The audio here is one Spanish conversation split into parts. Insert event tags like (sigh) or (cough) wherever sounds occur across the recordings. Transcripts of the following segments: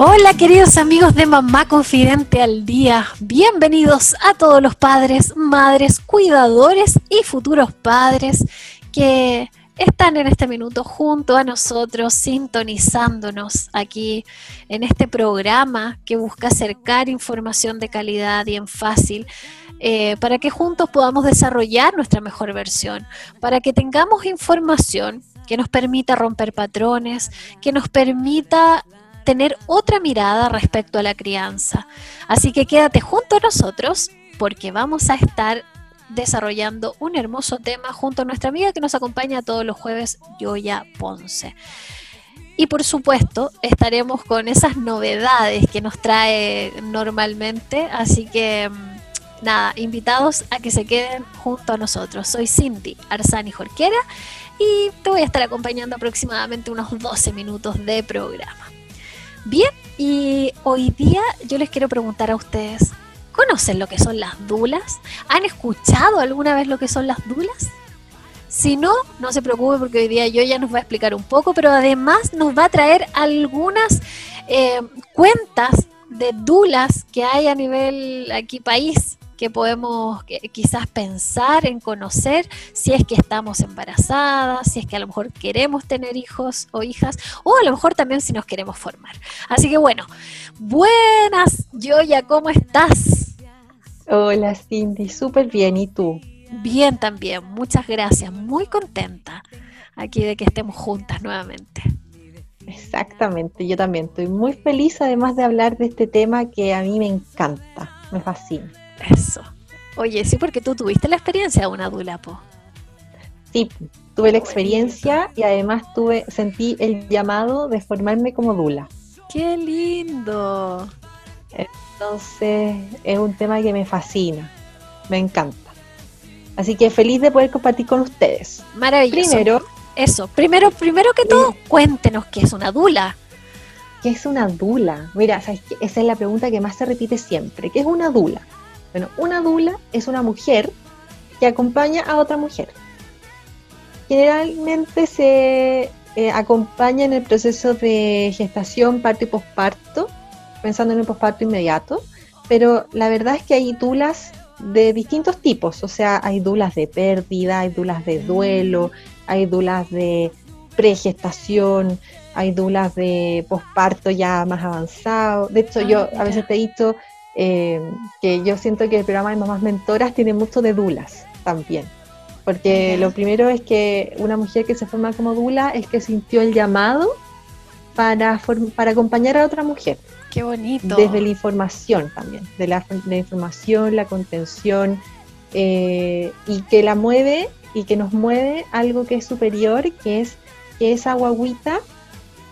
Hola queridos amigos de Mamá Confidente al Día, bienvenidos a todos los padres, madres, cuidadores y futuros padres que están en este minuto junto a nosotros, sintonizándonos aquí en este programa que busca acercar información de calidad y en fácil eh, para que juntos podamos desarrollar nuestra mejor versión, para que tengamos información que nos permita romper patrones, que nos permita tener otra mirada respecto a la crianza. Así que quédate junto a nosotros porque vamos a estar desarrollando un hermoso tema junto a nuestra amiga que nos acompaña todos los jueves, Yoya Ponce. Y por supuesto, estaremos con esas novedades que nos trae normalmente, así que mm, nada, invitados a que se queden junto a nosotros. Soy Cindy Arzani Jorquera y te voy a estar acompañando aproximadamente unos 12 minutos de programa. Bien, y hoy día yo les quiero preguntar a ustedes, ¿conocen lo que son las dulas? ¿Han escuchado alguna vez lo que son las dulas? Si no, no se preocupe porque hoy día yo ya nos va a explicar un poco, pero además nos va a traer algunas eh, cuentas de dulas que hay a nivel aquí país que podemos quizás pensar en conocer si es que estamos embarazadas, si es que a lo mejor queremos tener hijos o hijas, o a lo mejor también si nos queremos formar. Así que bueno, buenas, Joya, ¿cómo estás? Hola Cindy, súper bien, ¿y tú? Bien también, muchas gracias, muy contenta aquí de que estemos juntas nuevamente. Exactamente, yo también estoy muy feliz además de hablar de este tema que a mí me encanta, me fascina. Eso. Oye, sí, porque tú tuviste la experiencia de una dulapo. Sí, tuve la experiencia y además tuve, sentí el llamado de formarme como dula. ¡Qué lindo! Entonces es un tema que me fascina, me encanta. Así que feliz de poder compartir con ustedes. Maravilloso. Primero, eso, primero, primero que todo, cuéntenos qué es una dula. ¿Qué es una dula? Mira, esa es la pregunta que más se repite siempre. ¿Qué es una dula? Bueno, una dula es una mujer que acompaña a otra mujer. Generalmente se eh, acompaña en el proceso de gestación, parto y posparto, pensando en el posparto inmediato, pero la verdad es que hay dulas de distintos tipos, o sea, hay dulas de pérdida, hay dulas de duelo, hay dulas de pregestación, hay dulas de posparto ya más avanzado. De hecho, yo ah, a veces te he dicho eh, que yo siento que el programa de Mamás Mentoras tiene mucho de dulas también. Porque lo primero es que una mujer que se forma como dula es que sintió el llamado para, para acompañar a otra mujer. Qué bonito. Desde la información también, de la, información, la contención, eh, y que la mueve y que nos mueve algo que es superior, que es que esa guaguita,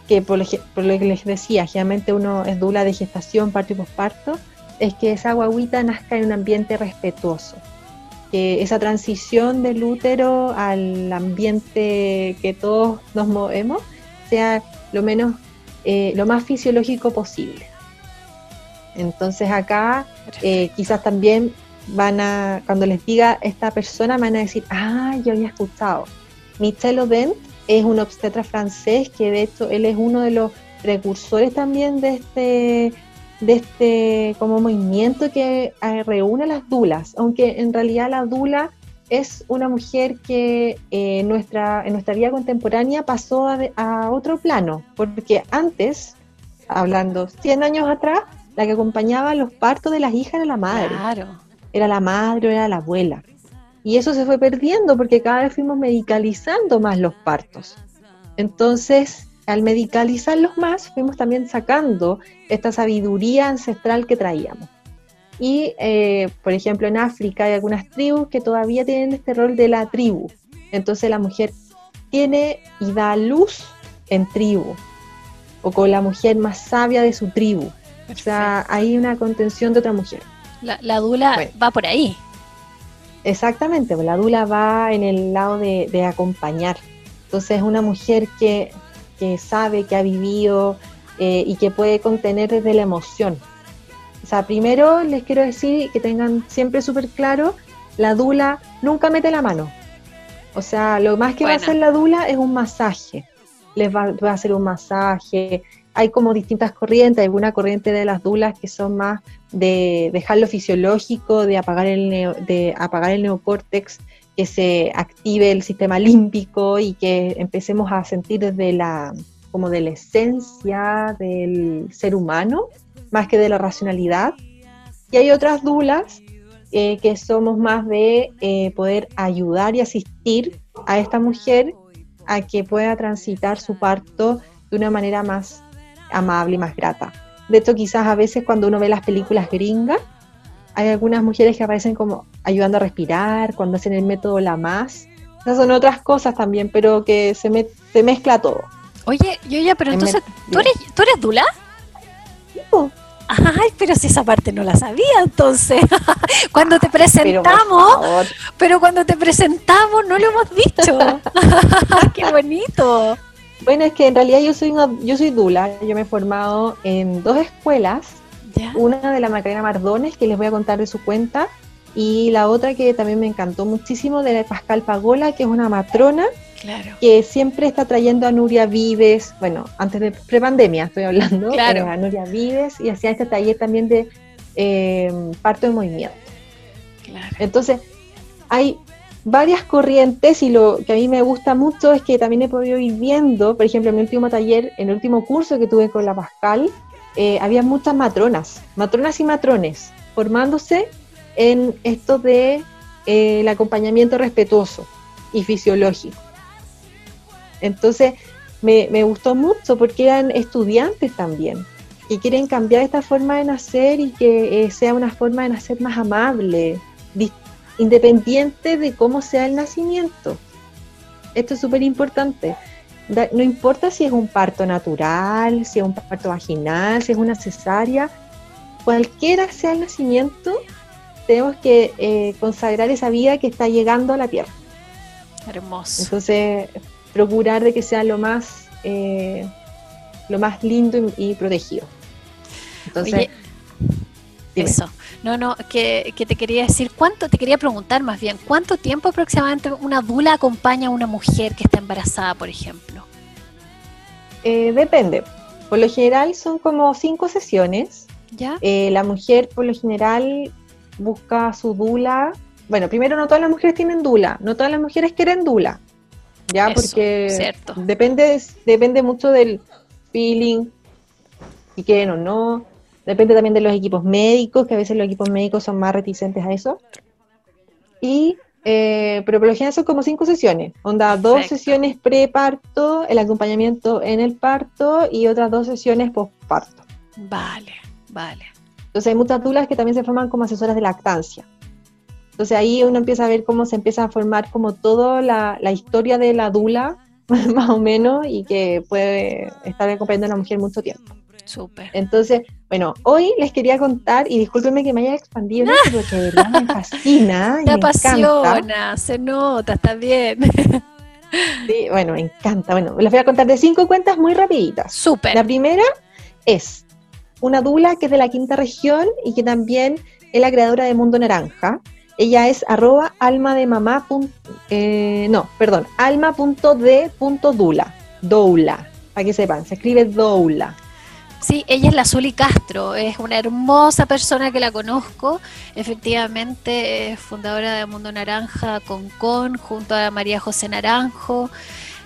que por, por lo que les decía, generalmente uno es dula de gestación, parto y posparto, es que esa guaguita nazca en un ambiente respetuoso. Que esa transición del útero al ambiente que todos nos movemos sea lo menos eh, lo más fisiológico posible. Entonces acá eh, quizás también van a, cuando les diga esta persona, van a decir, ah, yo había escuchado. Michel Audin es un obstetra francés que de hecho él es uno de los precursores también de este de este como movimiento que eh, reúne a las dulas, aunque en realidad la dula es una mujer que eh, nuestra, en nuestra vida contemporánea pasó a, otro plano, porque antes, hablando 100 años atrás, la que acompañaba los partos de las hijas era la madre. Era la madre o era la abuela. Y eso se fue perdiendo porque cada vez fuimos medicalizando más los partos. Entonces, al medicalizarlos más, fuimos también sacando esta sabiduría ancestral que traíamos. Y, eh, por ejemplo, en África hay algunas tribus que todavía tienen este rol de la tribu. Entonces la mujer tiene y da luz en tribu, o con la mujer más sabia de su tribu. O sea, hay una contención de otra mujer. La, dula va por ahí. Exactamente, pues, la dula va en el lado de, acompañar. Entonces es una mujer que, sabe, que ha vivido eh, y que puede contener desde la emoción. O sea, primero les quiero decir que tengan siempre súper claro, la dula nunca mete la mano. O sea, lo más que va a hacer la dula es un masaje. Les va, a hacer un masaje. Hay como distintas corrientes, hay una corriente de las dulas que son más de dejar lo fisiológico, de apagar el, de apagar el neocórtex, que se active el sistema límpico y que empecemos a sentir desde la, como de la esencia del ser humano, más que de la racionalidad. Y hay otras dulas eh, que somos más de eh, poder ayudar y asistir a esta mujer a que pueda transitar su parto de una manera más amable y más grata. De hecho, quizás a veces cuando uno ve las películas gringas, hay algunas mujeres que aparecen como ayudando a respirar, cuando hacen el método La Más. Esas son otras cosas también, pero que se, se mezcla todo. Oye, yo ya, pero entonces, ¿tú eres, ¿tú eres Dula? Ay, pero si esa parte no la sabía, entonces. (laughs) cuando te presentamos, pero, cuando te presentamos no lo hemos dicho. (laughs) (laughs) Qué bonito. Bueno, es que en realidad yo soy yo soy Dula, yo me he formado en dos escuelas, una de la Macarena Mardones, que les voy a contar de su cuenta, y la otra que también me encantó muchísimo, de la Pascal Pagola, que es una matrona, que siempre está trayendo a Nuria Vives, bueno, antes de prepandemia estoy hablando, claro. a Nuria Vives, y hacía este taller también de eh, parto de movimiento. Entonces, hay varias corrientes y lo que a mí me gusta mucho es que también he podido ir viendo, por ejemplo, en mi último taller, en el último curso que tuve con la Pascal, eh, había muchas matronas, matronas y matrones, formándose en esto de eh, el acompañamiento respetuoso y fisiológico. Entonces, me, me, gustó mucho porque eran estudiantes también, que quieren cambiar esta forma de nacer y que eh, sea una forma de nacer más amable, independiente de cómo sea el nacimiento. Esto es súper importante. No importa si es un parto natural, si es un parto vaginal, si es una cesárea, cualquiera sea el nacimiento, tenemos que eh, consagrar esa vida que está llegando a la tierra. Hermoso. Entonces, procurar de que sea lo más, eh, lo más lindo y, protegido. Entonces, eso. No, no, que, te quería decir, ¿cuánto, te quería preguntar más bien, ¿cuánto tiempo aproximadamente una dula acompaña a una mujer que está embarazada, por ejemplo? Eh, depende. Por lo general son como cinco sesiones. ¿Ya? Eh, la mujer, por lo general, busca su dula. Bueno, primero, no todas las mujeres tienen dula, no todas las mujeres quieren dula. ¿Ya? Porque depende, depende mucho del feeling, si quieren o no Depende también de los equipos médicos, que a veces los equipos médicos son más reticentes a eso. Y, eh, pero por lo general son como cinco sesiones. Onda, dos sesiones pre-parto, el acompañamiento en el parto y otras dos sesiones post-parto. Vale, vale. Entonces hay muchas dulas que también se forman como asesoras de lactancia. Entonces ahí uno empieza a ver cómo se empieza a formar como toda la, la historia de la dula, (laughs) más o menos, y que puede estar acompañando a una mujer mucho tiempo. Súper. Entonces, bueno, hoy les quería contar, y discúlpenme que me haya expandido porque de verdad me (laughs) fascina. Te apasiona, se nota, está bien. Sí, bueno, me encanta. Bueno, les voy a contar de cinco cuentas muy rapiditas. Súper. La primera es una dula que es de la quinta región y que también es la creadora de Mundo Naranja. Ella es arroba alma de mamá. Eh, no, perdón, alma.d.dula. Doula, para que sepan, se escribe doula. Sí, ella es la Zuli Castro, es una hermosa persona que la conozco, efectivamente es fundadora de Mundo Naranja con Con, junto a María José Naranjo.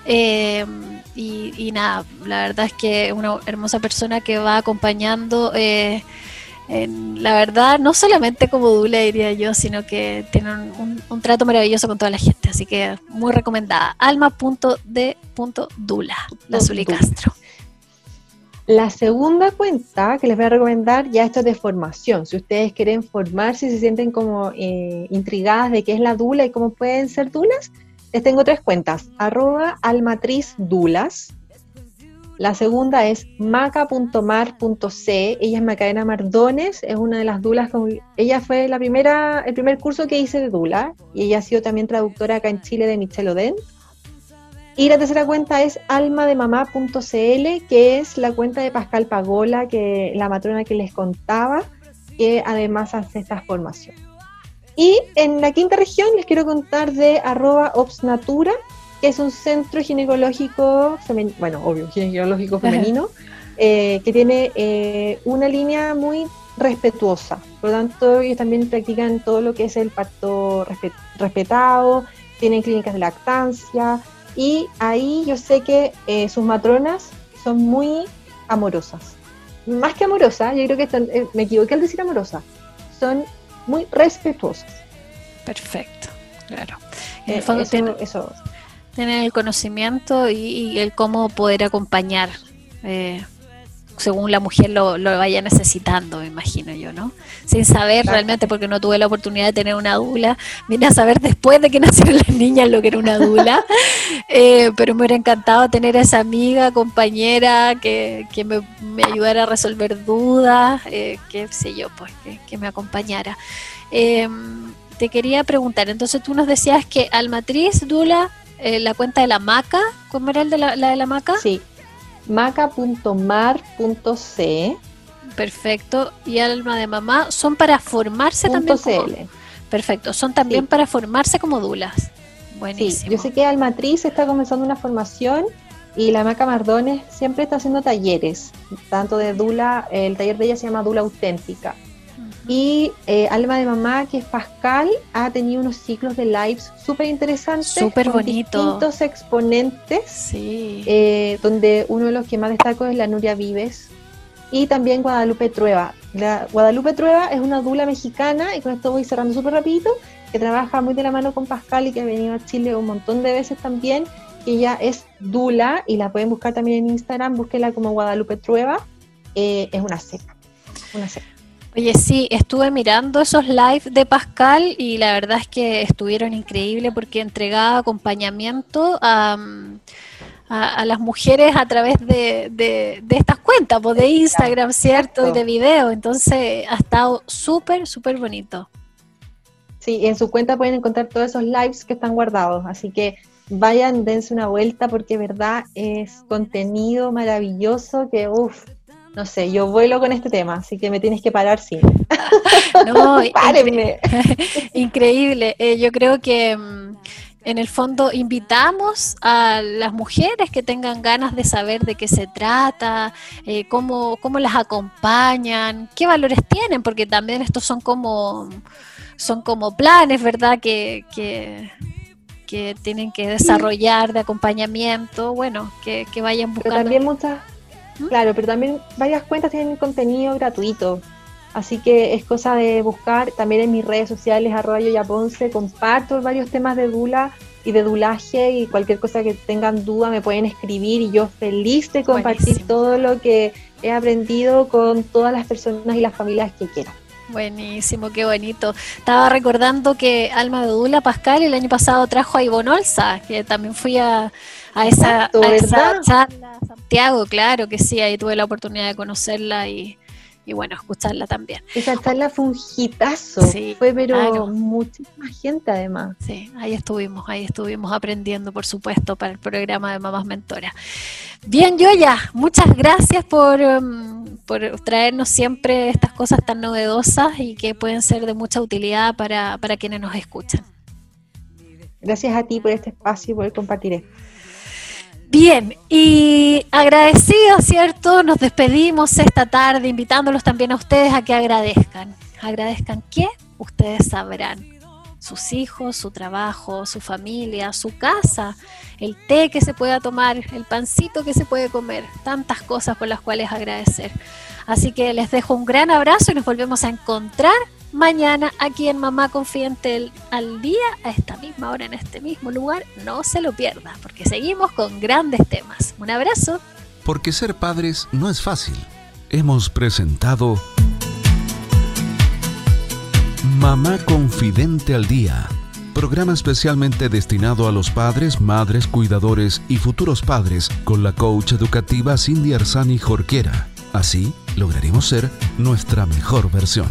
Eh, y, nada, la verdad es que es una hermosa persona que va acompañando, eh, la verdad, no solamente como Dula diría yo, sino que tiene un, trato maravilloso con toda la gente, así que muy recomendada. Alma.d.dula, la Zuli Castro. La segunda cuenta que les voy a recomendar ya esto es de formación. Si ustedes quieren formarse y se sienten como eh, intrigadas de qué es la dula y cómo pueden ser dulas, les tengo tres cuentas. Arroba almatriz dulas. La segunda es maca.mar.c. Ella es Macarena Mardones, es una de las dulas. ella fue la primera, el primer curso que hice de dula y ella ha sido también traductora acá en Chile de Michelle Oden. Y la tercera cuenta es almademamá.cl, que es la cuenta de Pascal Pagola, que la matrona que les contaba, que además hace esta formación. Y en la quinta región les quiero contar de arroba obsnatura, que es un centro ginecológico femenino, bueno, obvio, ginecológico femenino, eh, que tiene eh, una línea muy respetuosa. Por lo tanto, ellos también practican todo lo que es el parto respetado, tienen clínicas de lactancia, y ahí yo sé que eh, sus matronas son muy amorosas. Más que amorosas, yo creo que están, me equivoqué al decir amorosa, son muy respetuosas. Perfecto, claro. En el fondo eso, tener el conocimiento y, el cómo poder acompañar eh, según la mujer lo, vaya necesitando, me imagino yo, ¿no? Sin saber realmente, porque no tuve la oportunidad de tener una dula, vine a saber después de que (laughs) nacieron las niñas lo que era una dula, (laughs) eh, pero me hubiera encantado tener a esa amiga, compañera, que, me, ayudara a resolver dudas, eh, que sé yo, pues, que, me acompañara. Em, te quería preguntar, entonces tú nos decías que al matriz Dula eh, la cuenta de la maca, ¿cómo era el de la, de la maca? Sí, maca.mar.c. Perfecto. Y alma de mamá, ¿son para formarse también? Perfecto, son también para formarse como dulas. Buenísimo. yo sé que Almatriz está comenzando una formación y la Maca Mardones siempre está haciendo talleres, tanto de Dula, el taller de ella se llama Dula Auténtica. Y eh, Alma de Mamá, que es Pascal, ha tenido unos ciclos de lives súper interesantes. Súper bonito. Distintos exponentes. Sí. Eh, donde uno de los que más destaco es la Nuria Vives. Y también Guadalupe Trueba. La, Guadalupe Trueba es una dula mexicana, y con esto voy cerrando súper rapidito, que trabaja muy de la mano con Pascal y que ha venido a Chile un montón de veces también. Ella es dula y la pueden buscar también en Instagram, búsquela como Guadalupe Trueba. Eh, es una seca. Una seca. Oye, sí, estuve mirando esos live de Pascal y la verdad es que estuvieron increíbles porque entregaba acompañamiento a, las mujeres a través de, estas cuentas, pues, de Instagram, ¿cierto? Y de video. Entonces ha estado súper, súper bonito. Sí, en su cuenta pueden encontrar todos esos lives que están guardados. Así que vayan, dense una vuelta porque, verdad, es contenido maravilloso que, uff, no sé, yo vuelo con este tema, así que me tienes que parar, sí. (laughs) No, (laughs) párenme. (laughs) Increíble. Eh, yo creo que mm, en el fondo invitamos a las mujeres que tengan ganas de saber de qué se trata, eh, cómo, cómo las acompañan, qué valores tienen, porque también estos son como, son como planes, ¿verdad? Que, que, que tienen que desarrollar de acompañamiento, bueno, que, que vayan buscando. Pero también muchas Claro, pero también varias cuentas tienen contenido gratuito. Así que es cosa de buscar también en mis redes sociales, arroba yo Ponce, comparto varios temas de Dula y de Dulaje y cualquier cosa que tengan duda me pueden escribir y yo feliz de compartir todo lo que he aprendido con todas las personas y las familias que quieran. Buenísimo, qué bonito. Estaba recordando que Alma de Dula Pascal el año pasado trajo a Ivonne Olsa, que también fui a, a esa, charla Santiago, claro que sí, ahí tuve la oportunidad de conocerla y, bueno, escucharla también. Esa charla fue un hitazo, fue pero muchísima gente además. Sí, ahí estuvimos, ahí estuvimos aprendiendo, por supuesto, para el programa de Mamás Mentoras. Bien, Yoya, muchas gracias por, um, por traernos siempre estas cosas tan novedosas y que pueden ser de mucha utilidad para, para quienes nos escuchan. Gracias a ti por este espacio y por compartir esto. Bien, y agradecidos, ¿cierto? Nos despedimos esta tarde invitándolos también a ustedes a que agradezcan. ¿Agradezcan qué? Ustedes sabrán. Sus hijos, su trabajo, su familia, su casa, el té que se pueda tomar, el pancito que se puede comer, tantas cosas por las cuales agradecer. Así que les dejo un gran abrazo y nos volvemos a encontrar mañana aquí en Mamá Confidente al día, a esta misma hora, en este mismo lugar. No se lo pierda, porque seguimos con grandes temas. Un abrazo. Porque ser padres no es fácil. Hemos presentado Mamá Confidente al día programa especialmente destinado a los padres, madres, cuidadores y futuros padres con la coach educativa Cindy Arzani Jorquera. Así lograremos ser nuestra mejor versión.